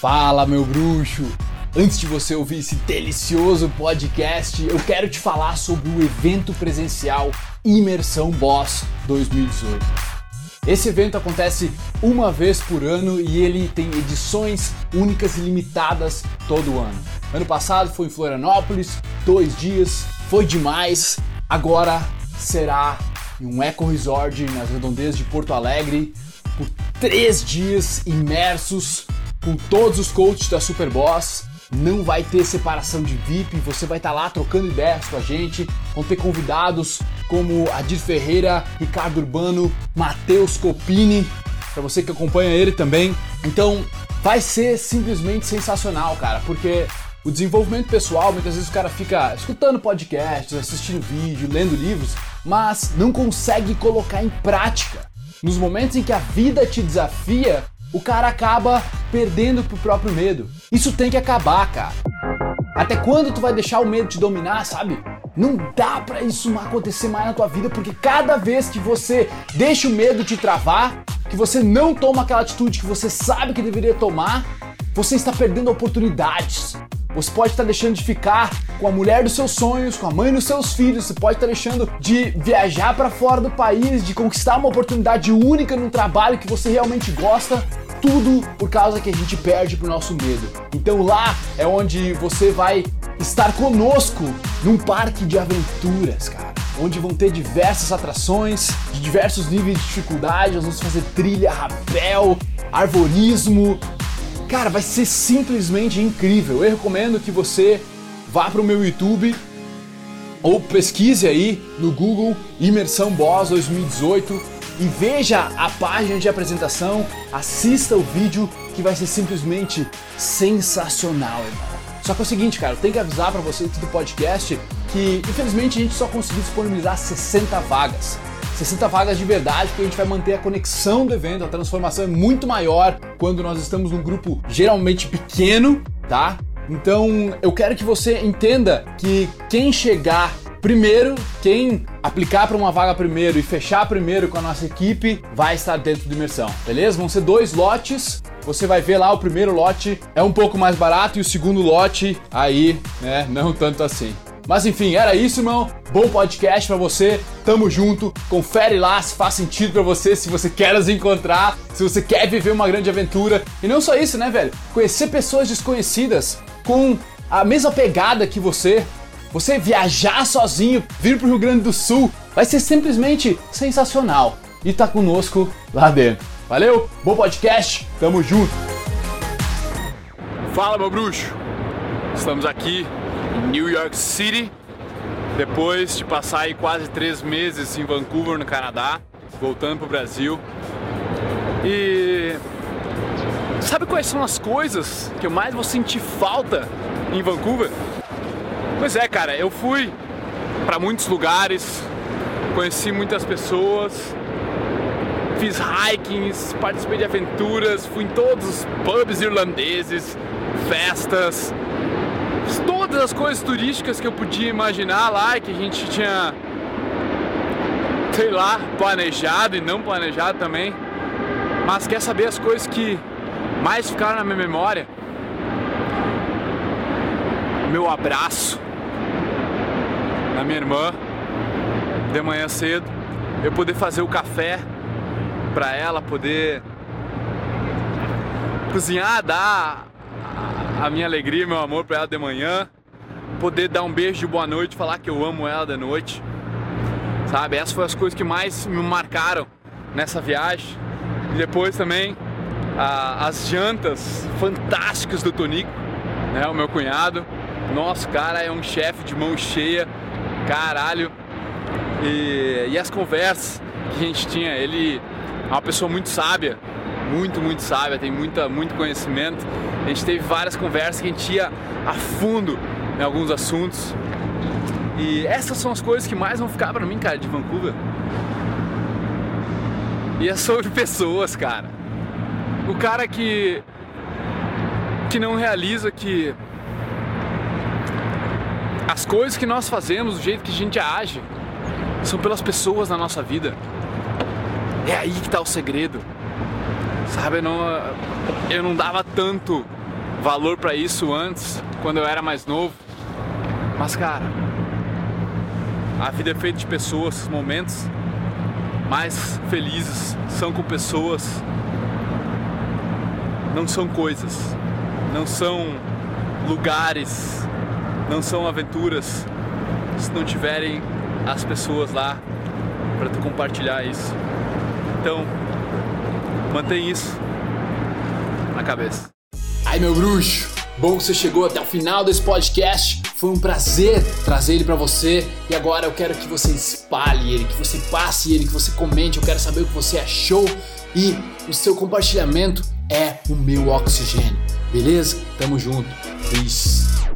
Fala, meu bruxo! Antes de você ouvir esse delicioso podcast, eu quero te falar sobre o evento presencial Imersão Boss 2018. Esse evento acontece uma vez por ano e ele tem edições únicas e limitadas todo ano. Ano passado foi em Florianópolis, dois dias, foi demais. Agora será em um eco resort nas redondezas de Porto Alegre por três dias imersos com todos os coaches da Superboss. Não vai ter separação de VIP, você vai estar lá trocando ideias com a gente. Vão ter convidados como Adir Ferreira, Ricardo Urbano, Matheus Copini, para você que acompanha ele também. Então, vai ser simplesmente sensacional, cara, porque o desenvolvimento pessoal, muitas vezes o cara fica escutando podcasts, assistindo vídeo, lendo livros, mas não consegue colocar em prática. Nos momentos em que a vida te desafia, o cara acaba perdendo pro próprio medo. Isso tem que acabar, cara. Até quando tu vai deixar o medo te dominar, sabe? Não dá para isso acontecer mais na tua vida, porque cada vez que você deixa o medo te travar, que você não toma aquela atitude que você sabe que deveria tomar, você está perdendo oportunidades. Você pode estar deixando de ficar com a mulher dos seus sonhos, com a mãe dos seus filhos, você pode estar deixando de viajar para fora do país, de conquistar uma oportunidade única num trabalho que você realmente gosta tudo por causa que a gente perde pro nosso medo. Então lá é onde você vai estar conosco num parque de aventuras, cara. Onde vão ter diversas atrações, de diversos níveis de dificuldade, nós vamos fazer trilha, rapel, arvorismo. Cara, vai ser simplesmente incrível. Eu recomendo que você vá pro meu YouTube ou pesquise aí no Google Imersão Boss 2018 e veja a página de apresentação, assista o vídeo que vai ser simplesmente sensacional, irmão. Só que é o seguinte, cara, eu tenho que avisar para vocês do podcast que infelizmente a gente só conseguiu disponibilizar 60 vagas. 60 vagas de verdade, porque a gente vai manter a conexão do evento, a transformação é muito maior quando nós estamos num grupo geralmente pequeno, tá? Então eu quero que você entenda que quem chegar Primeiro, quem aplicar para uma vaga primeiro e fechar primeiro com a nossa equipe vai estar dentro de imersão, beleza? Vão ser dois lotes. Você vai ver lá o primeiro lote é um pouco mais barato e o segundo lote aí, né, não tanto assim. Mas enfim, era isso, irmão. Bom podcast para você. Tamo junto. Confere lá se faz sentido para você, se você quer nos encontrar, se você quer viver uma grande aventura. E não só isso, né, velho? Conhecer pessoas desconhecidas com a mesma pegada que você, você viajar sozinho, vir pro Rio Grande do Sul, vai ser simplesmente sensacional. E tá conosco lá dentro. Valeu, bom podcast, tamo junto. Fala meu bruxo, estamos aqui em New York City, depois de passar aí quase três meses em Vancouver, no Canadá, voltando pro Brasil. E sabe quais são as coisas que eu mais vou sentir falta em Vancouver? Pois é, cara, eu fui para muitos lugares, conheci muitas pessoas, fiz hikings, participei de aventuras, fui em todos os pubs irlandeses, festas, todas as coisas turísticas que eu podia imaginar lá, que a gente tinha, sei lá, planejado e não planejado também. Mas quer saber as coisas que mais ficaram na minha memória? Meu abraço na minha irmã de manhã cedo, eu poder fazer o café para ela, poder cozinhar, dar a minha alegria, meu amor para ela de manhã, poder dar um beijo de boa noite, falar que eu amo ela de noite. Sabe? Essas foram as coisas que mais me marcaram nessa viagem. E depois também a, as jantas fantásticas do Tonico, né, o meu cunhado. Nosso cara é um chefe de mão cheia, caralho. E, e as conversas que a gente tinha, ele é uma pessoa muito sábia, muito, muito sábia, tem muita, muito conhecimento. A gente teve várias conversas que a gente ia a fundo em alguns assuntos. E essas são as coisas que mais vão ficar para mim, cara, de Vancouver. E é sobre pessoas, cara. O cara que que não realiza que as coisas que nós fazemos, o jeito que a gente age, são pelas pessoas na nossa vida. É aí que está o segredo. Sabe, eu não, eu não dava tanto valor para isso antes, quando eu era mais novo. Mas cara, a vida é feita de pessoas, momentos mais felizes são com pessoas, não são coisas, não são lugares, não são aventuras, se não tiverem as pessoas lá para tu compartilhar isso. Então, mantém isso na cabeça. Ai meu bruxo, bom que você chegou até o final desse podcast. Foi um prazer trazer ele para você e agora eu quero que você espalhe ele, que você passe ele, que você comente. Eu quero saber o que você achou e o seu compartilhamento é o meu oxigênio. Beleza? Tamo junto. Peace.